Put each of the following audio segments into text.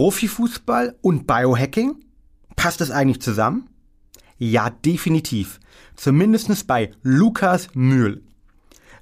Profifußball und Biohacking? Passt das eigentlich zusammen? Ja, definitiv. Zumindest bei Lukas Mühl.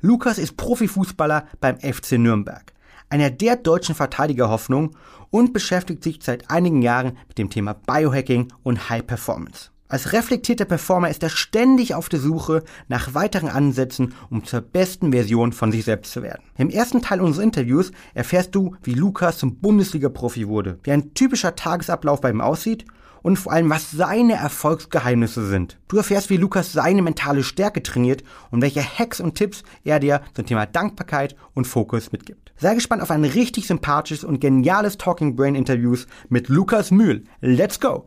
Lukas ist Profifußballer beim FC Nürnberg, einer der deutschen Verteidigerhoffnung und beschäftigt sich seit einigen Jahren mit dem Thema Biohacking und High Performance. Als reflektierter Performer ist er ständig auf der Suche nach weiteren Ansätzen, um zur besten Version von sich selbst zu werden. Im ersten Teil unseres Interviews erfährst du, wie Lukas zum Bundesliga-Profi wurde, wie ein typischer Tagesablauf bei ihm aussieht und vor allem, was seine Erfolgsgeheimnisse sind. Du erfährst, wie Lukas seine mentale Stärke trainiert und welche Hacks und Tipps er dir zum Thema Dankbarkeit und Fokus mitgibt. Sei gespannt auf ein richtig sympathisches und geniales Talking Brain Interviews mit Lukas Mühl. Let's go!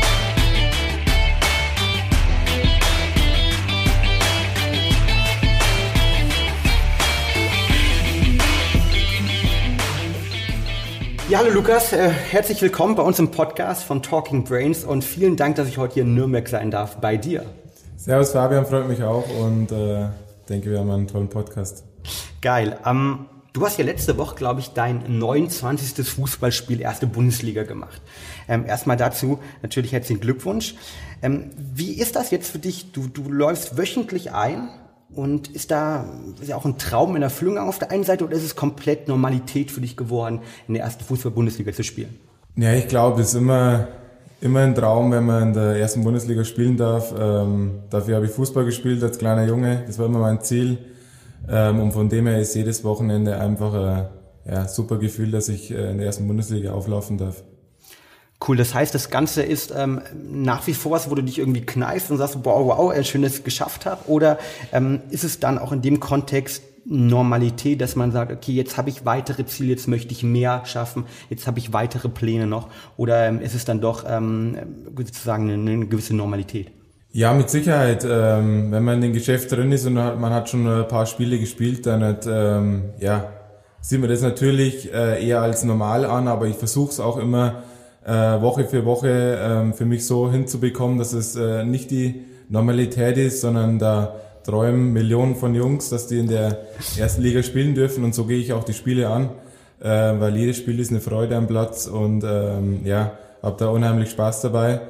Ja, hallo Lukas, äh, herzlich willkommen bei uns im Podcast von Talking Brains und vielen Dank, dass ich heute hier in Nürnberg sein darf bei dir. Servus Fabian, freut mich auch und äh, denke, wir haben einen tollen Podcast. Geil. Ähm, du hast ja letzte Woche, glaube ich, dein 29. Fußballspiel erste Bundesliga gemacht. Ähm, erstmal dazu natürlich herzlichen Glückwunsch. Ähm, wie ist das jetzt für dich? Du, du läufst wöchentlich ein und ist da ist ja auch ein Traum in Erfüllung auf der einen Seite oder ist es komplett Normalität für dich geworden, in der ersten Fußball-Bundesliga zu spielen? Ja, ich glaube, es ist immer, immer ein Traum, wenn man in der ersten Bundesliga spielen darf. Ähm, dafür habe ich Fußball gespielt als kleiner Junge. Das war immer mein Ziel. Ähm, und von dem her ist jedes Wochenende einfach ein ja, super Gefühl, dass ich äh, in der ersten Bundesliga auflaufen darf. Cool, das heißt, das Ganze ist ähm, nach wie vor was, wo du dich irgendwie kneifst und sagst, wow, wow, äh, schön, dass geschafft habe? Oder ähm, ist es dann auch in dem Kontext Normalität, dass man sagt, okay, jetzt habe ich weitere Ziele, jetzt möchte ich mehr schaffen, jetzt habe ich weitere Pläne noch? Oder ähm, ist es dann doch ähm, sozusagen eine, eine gewisse Normalität? Ja, mit Sicherheit. Ähm, wenn man in dem Geschäft drin ist und man hat schon ein paar Spiele gespielt, dann hat, ähm, ja, sieht man das natürlich äh, eher als normal an, aber ich versuche es auch immer äh, Woche für Woche ähm, für mich so hinzubekommen, dass es äh, nicht die Normalität ist, sondern da träumen Millionen von Jungs, dass die in der ersten Liga spielen dürfen und so gehe ich auch die Spiele an, äh, weil jedes Spiel ist eine Freude am Platz und ähm, ja, habe da unheimlich Spaß dabei.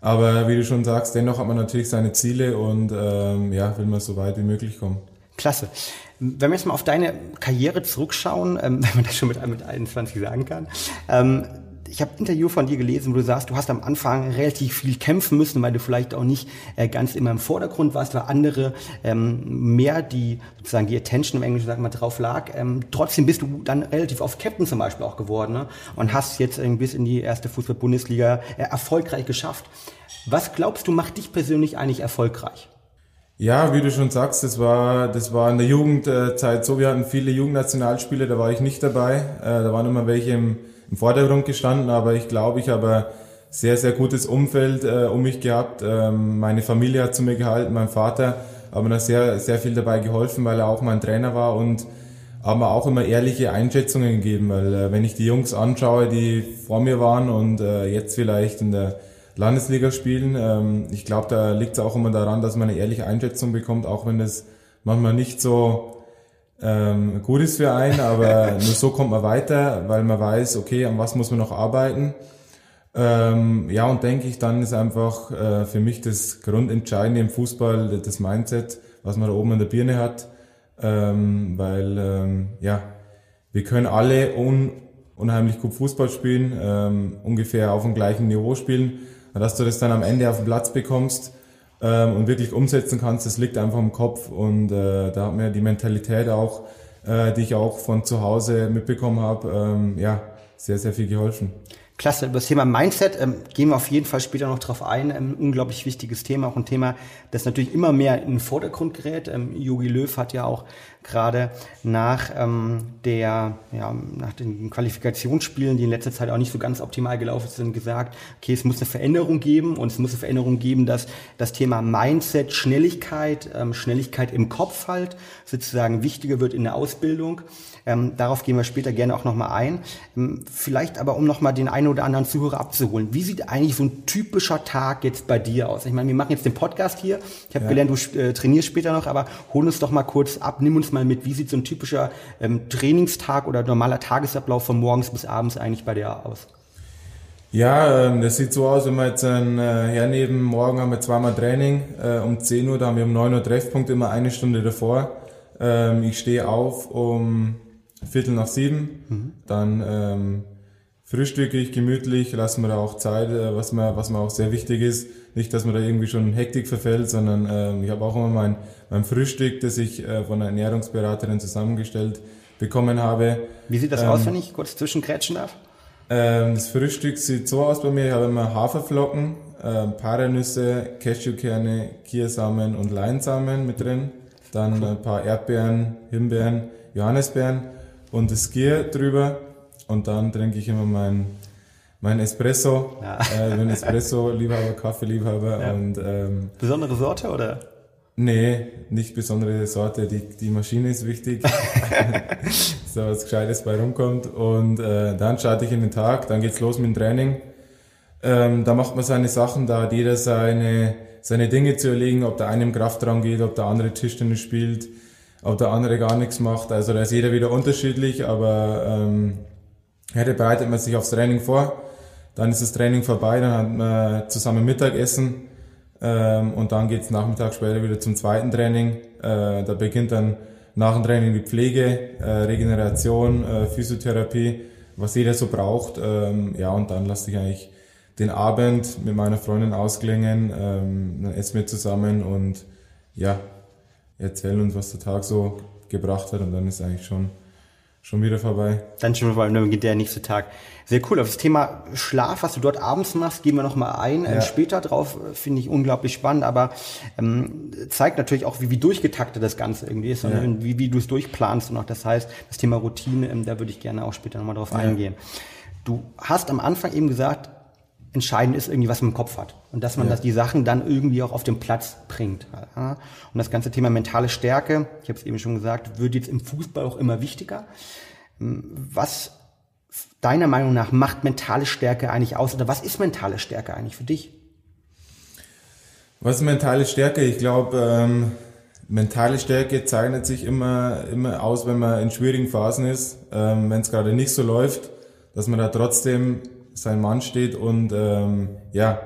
Aber wie du schon sagst, dennoch hat man natürlich seine Ziele und ähm, ja, will man so weit wie möglich kommen. Klasse. Wenn wir jetzt mal auf deine Karriere zurückschauen, ähm, wenn man das schon mit, mit 21 sagen kann, ähm, ich habe ein Interview von dir gelesen, wo du sagst, du hast am Anfang relativ viel kämpfen müssen, weil du vielleicht auch nicht äh, ganz immer im Vordergrund warst, weil andere ähm, mehr die sozusagen die Attention im Englischen sagen wir drauf lag. Ähm, trotzdem bist du dann relativ oft Captain zum Beispiel auch geworden ne? und hast jetzt äh, bis in die erste Fußball-Bundesliga äh, erfolgreich geschafft. Was glaubst du macht dich persönlich eigentlich erfolgreich? Ja, wie du schon sagst, das war, das war in der Jugendzeit so. Wir hatten viele Jugendnationalspiele, da war ich nicht dabei. Äh, da waren immer welche im im Vordergrund gestanden, aber ich glaube, ich habe sehr, sehr gutes Umfeld äh, um mich gehabt. Ähm, meine Familie hat zu mir gehalten, mein Vater hat mir da sehr, sehr viel dabei geholfen, weil er auch mein Trainer war und haben mir auch immer ehrliche Einschätzungen gegeben, weil äh, wenn ich die Jungs anschaue, die vor mir waren und äh, jetzt vielleicht in der Landesliga spielen, ähm, ich glaube, da liegt es auch immer daran, dass man eine ehrliche Einschätzung bekommt, auch wenn das manchmal nicht so ähm, gut ist für einen, aber nur so kommt man weiter, weil man weiß, okay, an was muss man noch arbeiten. Ähm, ja, und denke ich, dann ist einfach äh, für mich das Grundentscheidende im Fußball das Mindset, was man da oben in der Birne hat. Ähm, weil, ähm, ja, wir können alle un unheimlich gut Fußball spielen, ähm, ungefähr auf dem gleichen Niveau spielen. Dass du das dann am Ende auf den Platz bekommst, ähm, und wirklich umsetzen kannst, das liegt einfach im Kopf und äh, da hat mir die Mentalität auch, äh, die ich auch von zu Hause mitbekommen habe, ähm, ja, sehr, sehr viel geholfen. Klasse. Über das Thema Mindset ähm, gehen wir auf jeden Fall später noch drauf ein. Ähm, unglaublich wichtiges Thema, auch ein Thema, das natürlich immer mehr in den Vordergrund gerät. Ähm, Jogi Löw hat ja auch gerade nach ähm, der, ja, nach den Qualifikationsspielen, die in letzter Zeit auch nicht so ganz optimal gelaufen sind, gesagt, okay, es muss eine Veränderung geben und es muss eine Veränderung geben, dass das Thema Mindset, Schnelligkeit, ähm, Schnelligkeit im Kopf halt sozusagen wichtiger wird in der Ausbildung. Ähm, darauf gehen wir später gerne auch nochmal ein. Ähm, vielleicht aber, um nochmal den einen oder anderen Zuhörer abzuholen. Wie sieht eigentlich so ein typischer Tag jetzt bei dir aus? Ich meine, wir machen jetzt den Podcast hier. Ich habe ja. gelernt, du äh, trainierst später noch, aber hol uns doch mal kurz ab, nimm uns mal mit. Wie sieht so ein typischer ähm, Trainingstag oder normaler Tagesablauf von morgens bis abends eigentlich bei dir aus? Ja, ähm, das sieht so aus, wenn wir jetzt äh, hernehmen, morgen haben wir zweimal Training, äh, um 10 Uhr, da haben wir um 9 Uhr Treffpunkt, immer eine Stunde davor. Ähm, ich stehe auf um Viertel nach sieben. Mhm. Dann ähm, frühstücke ich gemütlich, lassen wir da auch Zeit, äh, was mir, was mir auch sehr wichtig ist. Nicht, dass man da irgendwie schon Hektik verfällt, sondern ähm, ich habe auch immer mein, mein Frühstück, das ich äh, von einer Ernährungsberaterin zusammengestellt bekommen habe. Wie sieht das ähm, aus, wenn ich kurz zwischengrätschen darf? Ähm, das Frühstück sieht so aus bei mir, ich habe immer Haferflocken, äh, Paranüsse, Cashewkerne, Kiersamen und Leinsamen mit drin. Dann ein paar Erdbeeren, Himbeeren, Johannisbeeren und das Skier drüber und dann trinke ich immer mein, mein Espresso. Ja. Äh, ich bin Espresso-Liebhaber, Kaffee-Liebhaber ja. und ähm, Besondere Sorte oder? Nee, nicht besondere Sorte. Die, die Maschine ist wichtig, so was Gescheites bei rumkommt. Und äh, dann starte ich in den Tag, dann geht's los mit dem Training. Ähm, da macht man seine Sachen, da hat jeder seine, seine Dinge zu erlegen, ob der eine im Kraftraum geht, ob der andere Tischtennis spielt ob der andere gar nichts macht. Also da ist jeder wieder unterschiedlich, aber ähm, ja, da bereitet man sich aufs Training vor. Dann ist das Training vorbei, dann hat man zusammen Mittagessen ähm, und dann geht's Nachmittag später wieder zum zweiten Training. Äh, da beginnt dann nach dem Training die Pflege, äh, Regeneration, äh, Physiotherapie, was jeder so braucht. Ähm, ja, und dann lasse ich eigentlich den Abend mit meiner Freundin ausklingen, ähm, dann essen wir zusammen und ja, erzählen uns, was der Tag so gebracht hat und dann ist eigentlich schon schon wieder vorbei. Dann schon vorbei, dann geht der nächste Tag. Sehr cool. Auf das Thema Schlaf, was du dort abends machst, gehen wir noch mal ein. Ja. später drauf finde ich unglaublich spannend, aber ähm, zeigt natürlich auch, wie, wie durchgetaktet das Ganze irgendwie ist ja. und wie, wie du es durchplanst und auch das heißt, das Thema Routine, ähm, da würde ich gerne auch später noch mal drauf ja. eingehen. Du hast am Anfang eben gesagt, entscheidend ist irgendwie, was man im Kopf hat. Und dass man ja. das, die Sachen dann irgendwie auch auf den Platz bringt. Und das ganze Thema mentale Stärke, ich habe es eben schon gesagt, wird jetzt im Fußball auch immer wichtiger. Was deiner Meinung nach macht mentale Stärke eigentlich aus? Oder was ist mentale Stärke eigentlich für dich? Was ist mentale Stärke? Ich glaube, ähm, mentale Stärke zeichnet sich immer, immer aus, wenn man in schwierigen Phasen ist, ähm, wenn es gerade nicht so läuft, dass man da trotzdem sein Mann steht und ähm, ja,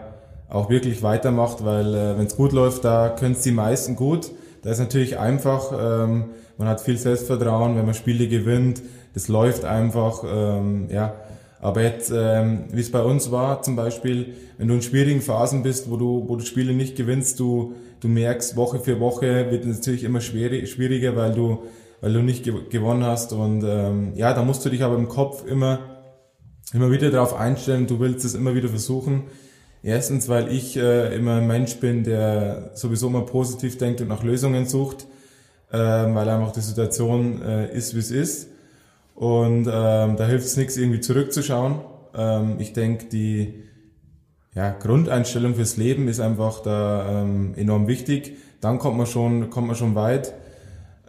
auch wirklich weitermacht, weil äh, wenn es gut läuft, da können es die meisten gut. Da ist natürlich einfach, ähm, man hat viel Selbstvertrauen, wenn man Spiele gewinnt, das läuft einfach, ähm, ja. Aber jetzt, ähm, wie es bei uns war, zum Beispiel, wenn du in schwierigen Phasen bist, wo du, wo du Spiele nicht gewinnst, du, du merkst, Woche für Woche wird es natürlich immer schwieriger, weil du, weil du nicht gewonnen hast. Und ähm, ja, da musst du dich aber im Kopf immer immer wieder darauf einstellen, du willst es immer wieder versuchen. Erstens, weil ich äh, immer ein Mensch bin, der sowieso immer positiv denkt und nach Lösungen sucht, äh, weil einfach die Situation äh, ist, wie es ist. Und ähm, da hilft es nichts, irgendwie zurückzuschauen. Ähm, ich denke, die ja, Grundeinstellung fürs Leben ist einfach da ähm, enorm wichtig. Dann kommt man schon, kommt man schon weit.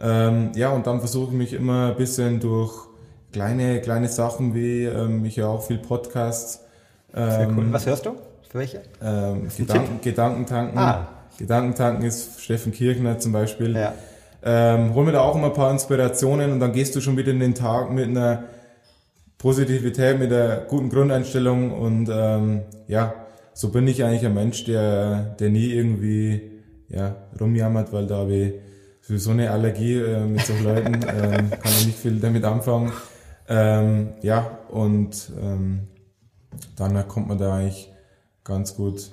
Ähm, ja, und dann versuche ich mich immer ein bisschen durch kleine, kleine Sachen wie, ähm, ich höre auch viel Podcasts. Ähm, cool. Was hörst du? Für welche? Ähm, Gedanken, Gedankentanken. Ah. Gedankentanken ist Steffen Kirchner zum Beispiel. Ja. Ähm, hol mir da auch immer ein paar Inspirationen und dann gehst du schon wieder in den Tag mit einer Positivität, mit einer guten Grundeinstellung und ähm, ja, so bin ich eigentlich ein Mensch, der, der nie irgendwie ja, rumjammert, weil da habe ich sowieso eine Allergie äh, mit solchen Leuten, ähm, kann ich nicht viel damit anfangen. Ähm, ja, und ähm, dann kommt man da eigentlich ganz gut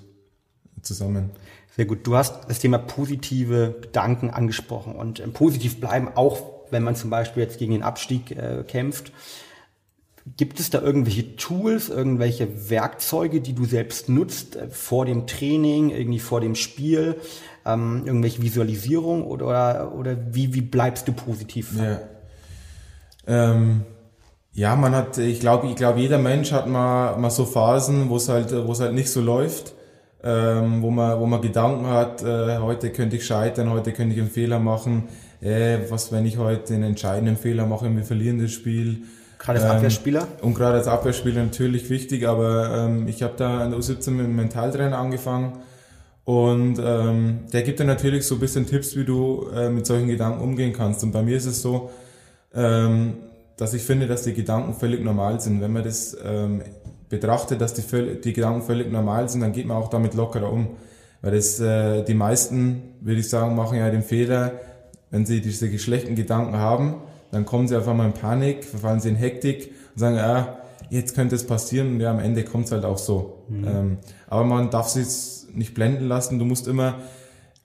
zusammen. Sehr gut. Du hast das Thema positive Gedanken angesprochen und äh, positiv bleiben, auch wenn man zum Beispiel jetzt gegen den Abstieg äh, kämpft. Gibt es da irgendwelche Tools, irgendwelche Werkzeuge, die du selbst nutzt äh, vor dem Training, irgendwie vor dem Spiel, ähm, irgendwelche Visualisierung oder, oder wie, wie bleibst du positiv? Ja. Ähm, ja, man hat, ich glaube, ich glaube, jeder Mensch hat mal, mal so Phasen, wo es halt, wo es halt nicht so läuft, ähm, wo man, wo man Gedanken hat, äh, heute könnte ich scheitern, heute könnte ich einen Fehler machen, äh, was, wenn ich heute einen entscheidenden Fehler mache, wir verlieren das Spiel. Gerade als ähm, Abwehrspieler? Und gerade als Abwehrspieler natürlich wichtig, aber ähm, ich habe da an der U17 mit dem Mentaltrainer angefangen und ähm, der gibt dir natürlich so ein bisschen Tipps, wie du äh, mit solchen Gedanken umgehen kannst. Und bei mir ist es so, ähm, dass ich finde, dass die Gedanken völlig normal sind. Wenn man das ähm, betrachtet, dass die, die Gedanken völlig normal sind, dann geht man auch damit lockerer um. Weil das, äh, die meisten, würde ich sagen, machen ja den Fehler, wenn sie diese schlechten Gedanken haben, dann kommen sie auf einmal in Panik, verfallen sie in Hektik und sagen, ah, jetzt könnte es passieren und ja, am Ende kommt es halt auch so. Mhm. Ähm, aber man darf sich nicht blenden lassen, du musst immer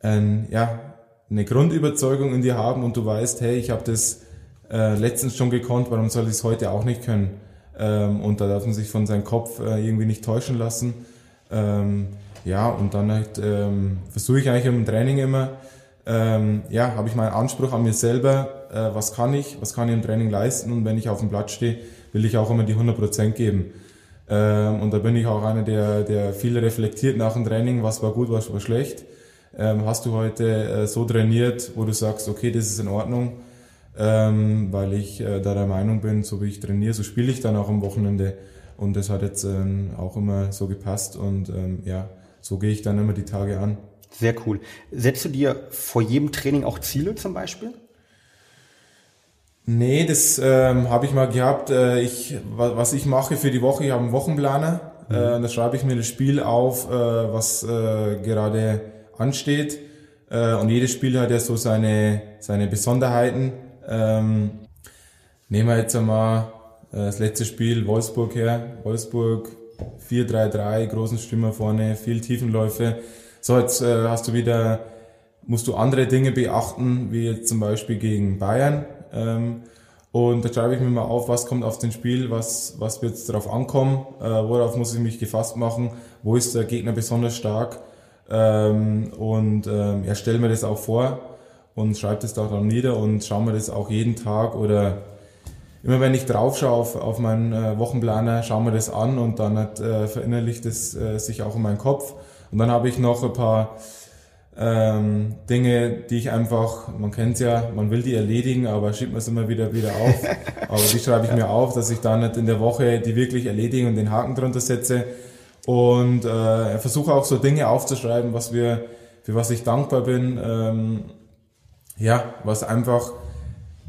ähm, ja, eine Grundüberzeugung in dir haben und du weißt, hey, ich habe das äh, letztens schon gekonnt, warum soll ich es heute auch nicht können? Ähm, und da darf man sich von seinem Kopf äh, irgendwie nicht täuschen lassen. Ähm, ja, und dann halt, ähm, versuche ich eigentlich im Training immer, ähm, ja, habe ich meinen Anspruch an mir selber, äh, was kann ich, was kann ich im Training leisten und wenn ich auf dem Platz stehe, will ich auch immer die 100% geben. Ähm, und da bin ich auch einer, der, der viel reflektiert nach dem Training, was war gut, was war schlecht. Ähm, hast du heute äh, so trainiert, wo du sagst, okay, das ist in Ordnung, ähm, weil ich äh, da der Meinung bin, so wie ich trainiere, so spiele ich dann auch am Wochenende. Und das hat jetzt ähm, auch immer so gepasst und ähm, ja, so gehe ich dann immer die Tage an. Sehr cool. Setzt du dir vor jedem Training auch Ziele zum Beispiel? Nee, das ähm, habe ich mal gehabt. Äh, ich, was ich mache für die Woche, ich habe einen Wochenplaner. Mhm. Äh, da schreibe ich mir das Spiel auf, äh, was äh, gerade ansteht. Äh, und jedes Spiel hat ja so seine, seine Besonderheiten. Ähm, nehmen wir jetzt einmal äh, das letzte Spiel Wolfsburg her. Wolfsburg 4-3-3, großen Stürmer vorne, viel Tiefenläufe. So, jetzt äh, hast du wieder, musst du andere Dinge beachten, wie jetzt zum Beispiel gegen Bayern. Ähm, und da schreibe ich mir mal auf, was kommt auf den Spiel, was, was wird darauf ankommen, äh, worauf muss ich mich gefasst machen, wo ist der Gegner besonders stark. Ähm, und ähm, ja, stelle mir das auch vor und schreibe das da dann nieder und schaue mir das auch jeden Tag oder immer wenn ich drauf schaue auf, auf meinen äh, Wochenplaner, schaue mir das an und dann hat, äh, verinnerlicht es äh, sich auch in meinen Kopf. Und dann habe ich noch ein paar ähm, Dinge, die ich einfach, man kennt ja, man will die erledigen, aber schiebt man es immer wieder wieder auf. aber die schreibe ich mir auf, dass ich dann nicht in der Woche die wirklich erledigen und den Haken drunter setze. Und äh, versuche auch so Dinge aufzuschreiben, was wir, für was ich dankbar bin. Ähm, ja, was einfach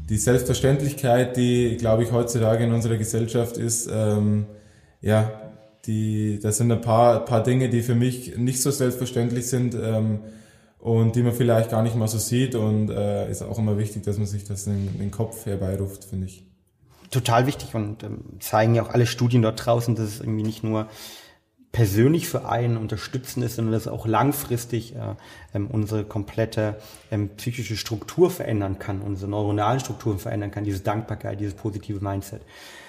die Selbstverständlichkeit, die, glaube ich, heutzutage in unserer Gesellschaft ist, ähm, ja, die, das sind ein paar, paar Dinge, die für mich nicht so selbstverständlich sind ähm, und die man vielleicht gar nicht mal so sieht und äh, ist auch immer wichtig, dass man sich das in, in den Kopf herbeiruft, finde ich. Total wichtig und ähm, zeigen ja auch alle Studien dort draußen, dass es irgendwie nicht nur persönlich für einen unterstützen ist, sondern dass auch langfristig äh, ähm, unsere komplette ähm, psychische Struktur verändern kann, unsere neuronalen Strukturen verändern kann, diese Dankbarkeit, dieses positive Mindset.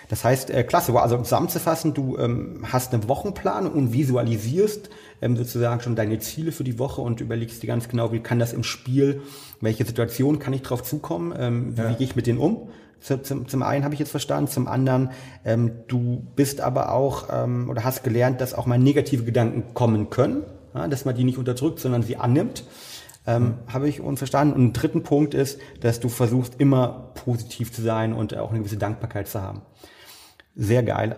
Das heißt, äh, klasse, also zusammenzufassen, du ähm, hast einen Wochenplan und visualisierst ähm, sozusagen schon deine Ziele für die Woche und überlegst dir ganz genau, wie kann das im Spiel, welche Situation kann ich drauf zukommen, ähm, wie, ja. wie gehe ich mit denen um. Zum, zum einen habe ich jetzt verstanden, zum anderen, ähm, du bist aber auch ähm, oder hast gelernt, dass auch mal negative Gedanken kommen können, ja, dass man die nicht unterdrückt, sondern sie annimmt. Ähm. Habe ich unverstanden. Und ein dritten Punkt ist, dass du versuchst, immer positiv zu sein und auch eine gewisse Dankbarkeit zu haben sehr geil.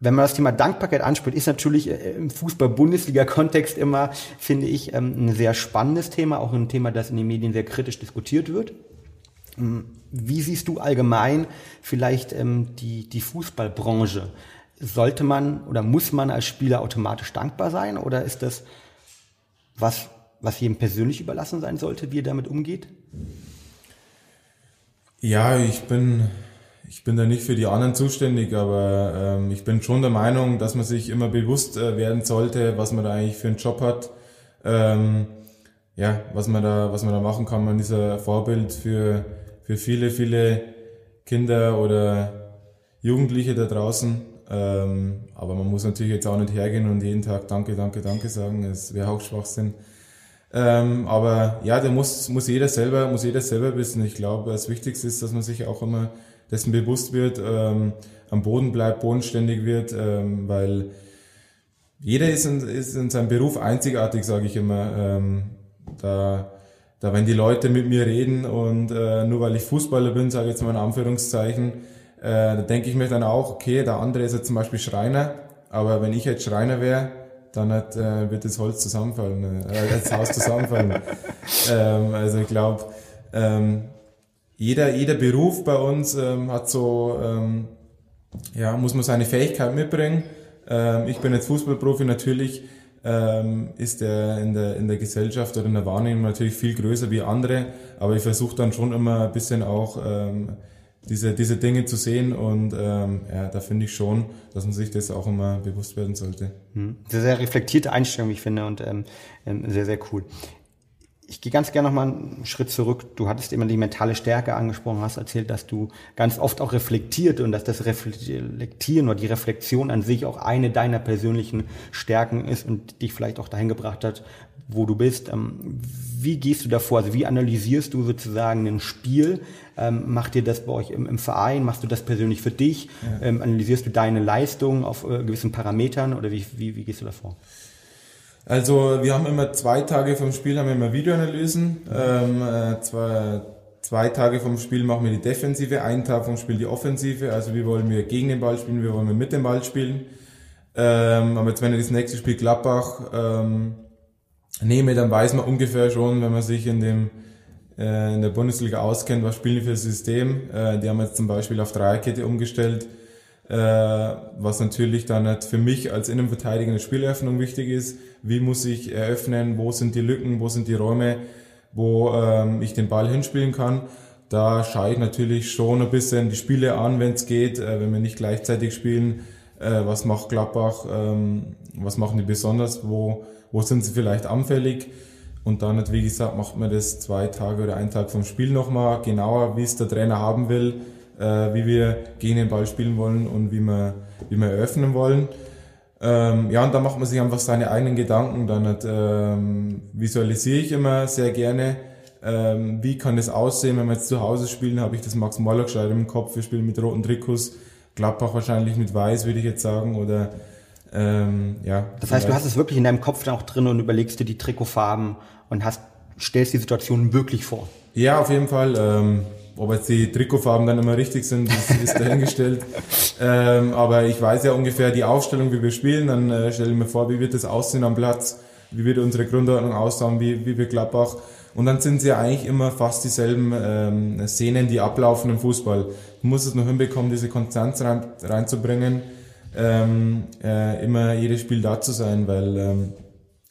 Wenn man das Thema Dankbarkeit anspricht, ist natürlich äh, im Fußball-Bundesliga-Kontext immer, finde ich, ähm, ein sehr spannendes Thema, auch ein Thema, das in den Medien sehr kritisch diskutiert wird. Ähm, wie siehst du allgemein vielleicht ähm, die, die Fußballbranche? Sollte man oder muss man als Spieler automatisch dankbar sein oder ist das was, was jedem persönlich überlassen sein sollte, wie er damit umgeht? Ja, ich bin ich bin da nicht für die anderen zuständig, aber ähm, ich bin schon der Meinung, dass man sich immer bewusst äh, werden sollte, was man da eigentlich für einen Job hat. Ähm, ja, was man da, was man da machen kann. Man ist ein Vorbild für, für viele, viele Kinder oder Jugendliche da draußen. Ähm, aber man muss natürlich jetzt auch nicht hergehen und jeden Tag Danke, Danke, Danke sagen. Es wäre auch Schwachsinn. Ähm, aber ja, da muss, muss jeder selber, muss jeder selber wissen. Ich glaube, das Wichtigste ist, dass man sich auch immer dessen bewusst wird, ähm, am Boden bleibt, bodenständig wird, ähm, weil jeder ist in, ist in seinem Beruf einzigartig, sage ich immer. Ähm, da, da, wenn die Leute mit mir reden und äh, nur weil ich Fußballer bin, sage ich jetzt mal in Anführungszeichen, äh, da denke ich mir dann auch, okay, der andere ist jetzt zum Beispiel Schreiner, aber wenn ich jetzt Schreiner wäre, dann hat, äh, wird das Holz zusammenfallen, äh, das Haus zusammenfallen. ähm, also ich glaube, ähm, jeder, jeder Beruf bei uns ähm, hat so, ähm, ja, muss man seine Fähigkeit mitbringen. Ähm, ich bin jetzt Fußballprofi, natürlich ähm, ist er in der, in der Gesellschaft oder in der Wahrnehmung natürlich viel größer wie andere, aber ich versuche dann schon immer ein bisschen auch ähm, diese, diese Dinge zu sehen und ähm, ja, da finde ich schon, dass man sich das auch immer bewusst werden sollte. Hm. Sehr, sehr reflektierte Einstellung, ich finde, und ähm, ähm, sehr, sehr cool. Ich gehe ganz gerne noch mal einen Schritt zurück. Du hattest immer die mentale Stärke angesprochen, hast erzählt, dass du ganz oft auch reflektiert und dass das Reflektieren oder die Reflexion an sich auch eine deiner persönlichen Stärken ist und dich vielleicht auch dahin gebracht hat, wo du bist. Ähm, wie gehst du davor? Also wie analysierst du sozusagen ein Spiel? Ähm, macht dir das bei euch im, im, Verein? Machst du das persönlich für dich? Ja. Ähm, analysierst du deine Leistung auf äh, gewissen Parametern oder wie, wie, wie gehst du davor? Also wir haben immer zwei Tage vom Spiel haben wir immer Videoanalysen. Ähm, äh, zwei, zwei Tage vom Spiel machen wir die Defensive, einen Tag vom Spiel die Offensive. Also wie wollen wir gegen den Ball spielen, wie wollen wir mit dem Ball spielen. Ähm, aber jetzt wenn er das nächste Spiel Gladbach ähm, nehme, dann weiß man ungefähr schon, wenn man sich in dem äh, in der Bundesliga auskennt, was spielen die für ein System. Äh, die haben jetzt zum Beispiel auf Dreierkette umgestellt, äh, was natürlich dann halt für mich als Innenverteidiger eine Spieleröffnung wichtig ist. Wie muss ich eröffnen? Wo sind die Lücken? Wo sind die Räume, wo ähm, ich den Ball hinspielen kann? Da schaue ich natürlich schon ein bisschen die Spiele an, wenn es geht, äh, wenn wir nicht gleichzeitig spielen. Äh, was macht Gladbach? Ähm, was machen die besonders? Wo wo sind sie vielleicht anfällig. Und dann, wie gesagt, macht man das zwei Tage oder einen Tag vom Spiel nochmal genauer, wie es der Trainer haben will, äh, wie wir gegen den Ball spielen wollen und wie wir, wie wir eröffnen wollen. Ähm, ja, und da macht man sich einfach seine eigenen Gedanken. Dann ähm, visualisiere ich immer sehr gerne, ähm, wie kann das aussehen, wenn wir jetzt zu Hause spielen, habe ich das Max Morlock im Kopf, wir spielen mit roten Trikots, Gladbach wahrscheinlich mit weiß, würde ich jetzt sagen, oder ähm, ja, das heißt, du hast es wirklich in deinem Kopf dann auch drin und überlegst dir die Trikotfarben und hast, stellst die Situation wirklich vor. Ja, auf jeden Fall. Ähm, ob jetzt die Trikotfarben dann immer richtig sind, ist, ist dahingestellt. ähm, aber ich weiß ja ungefähr die Aufstellung, wie wir spielen. Dann äh, stelle ich mir vor, wie wird das aussehen am Platz, wie wird unsere Grundordnung aussehen, wie, wie wird Gladbach. Und dann sind sie ja eigentlich immer fast dieselben ähm, Szenen, die ablaufen im Fußball. Du musst es noch hinbekommen, diese Konstanz rein, reinzubringen ähm, äh, immer jedes Spiel da zu sein, weil ähm,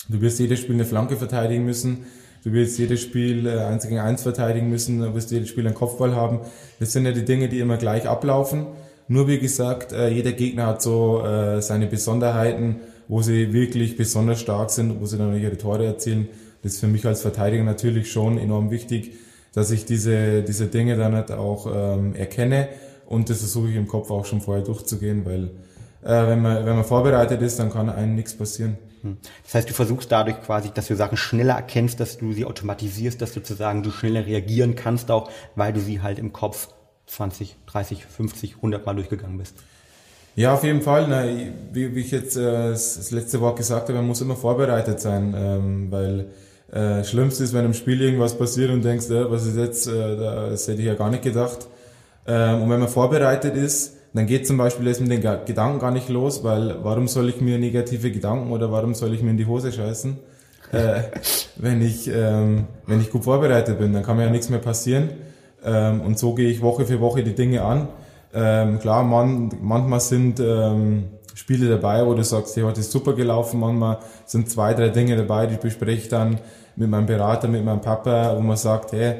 du wirst jedes Spiel eine Flanke verteidigen müssen, du wirst jedes Spiel äh, 1 gegen 1 verteidigen müssen, du wirst jedes Spiel einen Kopfball haben. Das sind ja die Dinge, die immer gleich ablaufen. Nur wie gesagt, äh, jeder Gegner hat so äh, seine Besonderheiten, wo sie wirklich besonders stark sind, wo sie dann ihre Tore erzielen. Das ist für mich als Verteidiger natürlich schon enorm wichtig, dass ich diese, diese Dinge dann halt auch ähm, erkenne und das versuche ich im Kopf auch schon vorher durchzugehen, weil wenn, man, wenn man vorbereitet ist, dann kann einem nichts passieren. Hm. Das heißt, du versuchst dadurch quasi, dass du Sachen schneller erkennst, dass du sie automatisierst, dass sozusagen du schneller reagieren kannst auch, weil du sie halt im Kopf 20, 30, 50, 100 Mal durchgegangen bist. Ja, auf jeden Fall. Na, wie, wie ich jetzt äh, das letzte Wort gesagt habe, man muss immer vorbereitet sein, ähm, weil äh, Schlimmste ist, wenn im Spiel irgendwas passiert und denkst, äh, was ist jetzt, äh, das hätte ich ja gar nicht gedacht. Ähm, und wenn man vorbereitet ist, dann geht zum Beispiel das mit den Gedanken gar nicht los, weil warum soll ich mir negative Gedanken oder warum soll ich mir in die Hose scheißen, äh, wenn ich ähm, wenn ich gut vorbereitet bin, dann kann mir ja nichts mehr passieren. Ähm, und so gehe ich Woche für Woche die Dinge an. Ähm, klar, man, manchmal sind ähm, Spiele dabei, wo du sagst, hey, heute ist super gelaufen. Manchmal sind zwei, drei Dinge dabei, die bespreche ich dann mit meinem Berater, mit meinem Papa, wo man sagt, hey,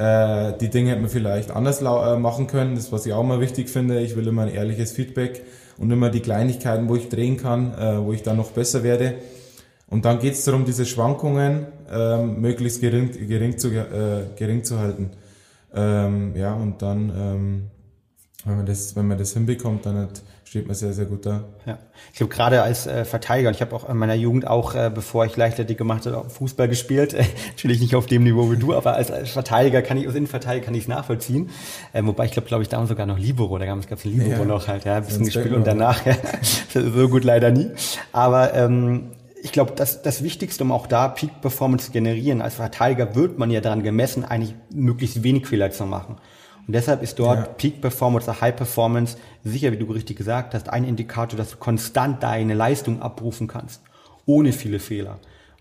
äh, die Dinge hätte man vielleicht anders äh, machen können. Das, was ich auch mal wichtig finde. Ich will immer ein ehrliches Feedback und immer die Kleinigkeiten, wo ich drehen kann, äh, wo ich dann noch besser werde. Und dann geht es darum, diese Schwankungen ähm, möglichst gering, gering, zu, äh, gering zu halten. Ähm, ja, und dann ähm, wenn man das, wenn man das hinbekommt, dann hat, steht man sehr, sehr gut da. Ja. Ich habe gerade als äh, Verteidiger, und ich habe auch in meiner Jugend auch, äh, bevor ich Leichtathletik gemacht habe, Fußball gespielt. Äh, natürlich nicht auf dem Niveau wie du, aber als, als Verteidiger kann ich, als Innenverteidiger kann ich es nachvollziehen. Äh, wobei ich glaube, glaube ich, damals sogar noch Libero, da gab es ein Libero ja. noch halt, ja, ein bisschen gespielt und danach, ja, so gut leider nie. Aber ähm, ich glaube, das, das Wichtigste, um auch da Peak-Performance zu generieren, als Verteidiger wird man ja daran gemessen, eigentlich möglichst wenig Fehler zu machen. Und deshalb ist dort ja. Peak Performance oder High Performance sicher, wie du richtig gesagt hast, ein Indikator, dass du konstant deine Leistung abrufen kannst, ohne viele Fehler.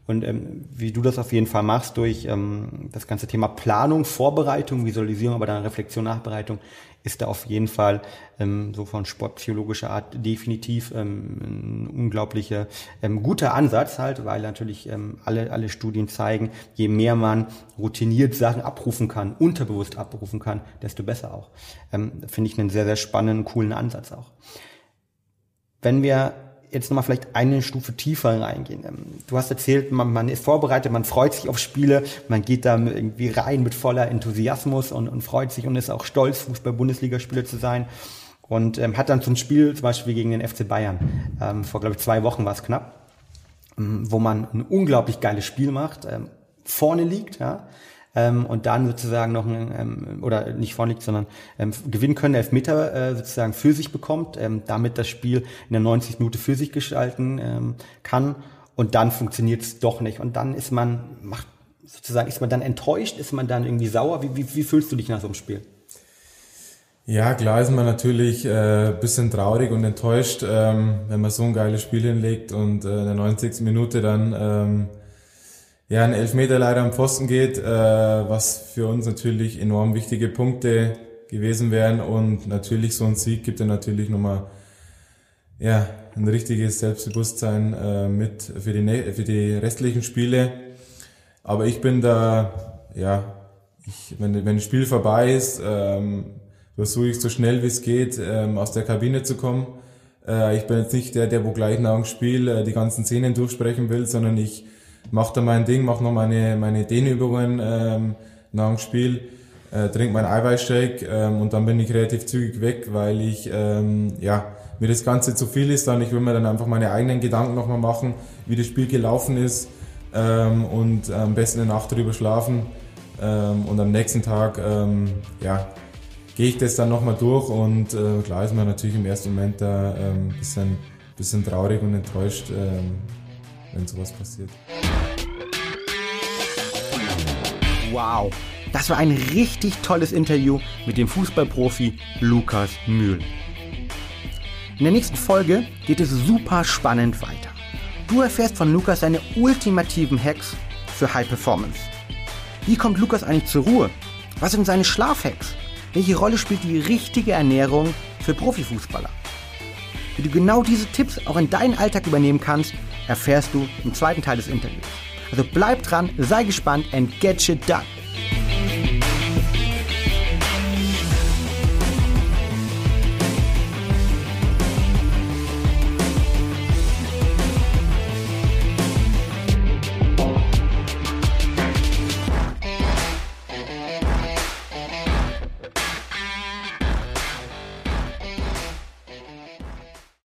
Und ähm, wie du das auf jeden Fall machst durch ähm, das ganze Thema Planung, Vorbereitung, Visualisierung, aber dann Reflexion, Nachbereitung, ist da auf jeden Fall ähm, so von sportpsychologischer Art definitiv ähm, ein unglaublicher ähm, guter Ansatz halt, weil natürlich ähm, alle, alle Studien zeigen, je mehr man routiniert Sachen abrufen kann, unterbewusst abrufen kann, desto besser auch. Ähm, Finde ich einen sehr, sehr spannenden, coolen Ansatz auch. Wenn wir jetzt nochmal vielleicht eine Stufe tiefer reingehen. Ähm, du hast erzählt, man, man ist vorbereitet, man freut sich auf Spiele, man geht da irgendwie rein mit voller Enthusiasmus und, und freut sich und ist auch stolz, Fußball-Bundesligaspieler zu sein. Und ähm, hat dann ein Spiel, zum Beispiel gegen den FC Bayern, ähm, vor, glaube ich, zwei Wochen war es knapp, ähm, wo man ein unglaublich geiles Spiel macht, ähm, vorne liegt, ja, ähm, und dann sozusagen noch ein, ähm, oder nicht vorliegt, sondern ähm, gewinnen können, Elfmeter äh, sozusagen für sich bekommt, ähm, damit das Spiel in der 90 Minute für sich gestalten ähm, kann und dann funktioniert es doch nicht und dann ist man, macht sozusagen, ist man dann enttäuscht, ist man dann irgendwie sauer, wie, wie, wie fühlst du dich nach so einem Spiel? Ja, klar ist man natürlich äh, bisschen traurig und enttäuscht, ähm, wenn man so ein geiles Spiel hinlegt und äh, in der 90. Minute dann ähm, ja, ein Elfmeter leider am Pfosten geht, äh, was für uns natürlich enorm wichtige Punkte gewesen wären und natürlich so ein Sieg gibt ja natürlich nochmal ja, ein richtiges Selbstbewusstsein äh, mit für die, für die restlichen Spiele. Aber ich bin da, ja, ich, wenn, wenn das Spiel vorbei ist, ähm, versuche ich so schnell wie es geht ähm, aus der Kabine zu kommen. Äh, ich bin jetzt nicht der, der wo gleich nach dem Spiel äh, die ganzen Szenen durchsprechen will, sondern ich mache da mein Ding, mache noch meine, meine Dehnübungen ähm, nach dem Spiel, äh, trinke meinen Eiweißshake ähm, und dann bin ich relativ zügig weg, weil ich, ähm, ja, mir das Ganze zu viel ist dann. Ich will mir dann einfach meine eigenen Gedanken nochmal machen, wie das Spiel gelaufen ist ähm, und am besten eine Nacht drüber schlafen ähm, und am nächsten Tag, ähm, ja, gehe ich das dann nochmal durch und äh, klar ist man natürlich im ersten Moment da ähm, bisschen, bisschen traurig und enttäuscht, ähm, wenn sowas passiert. Wow, das war ein richtig tolles Interview mit dem Fußballprofi Lukas Mühl. In der nächsten Folge geht es super spannend weiter. Du erfährst von Lukas seine ultimativen Hacks für High Performance. Wie kommt Lukas eigentlich zur Ruhe? Was sind seine Schlafhacks? Welche Rolle spielt die richtige Ernährung für Profifußballer? Wie du genau diese Tipps auch in deinen Alltag übernehmen kannst, erfährst du im zweiten Teil des Interviews. Also bleib dran, sei gespannt and get shit done.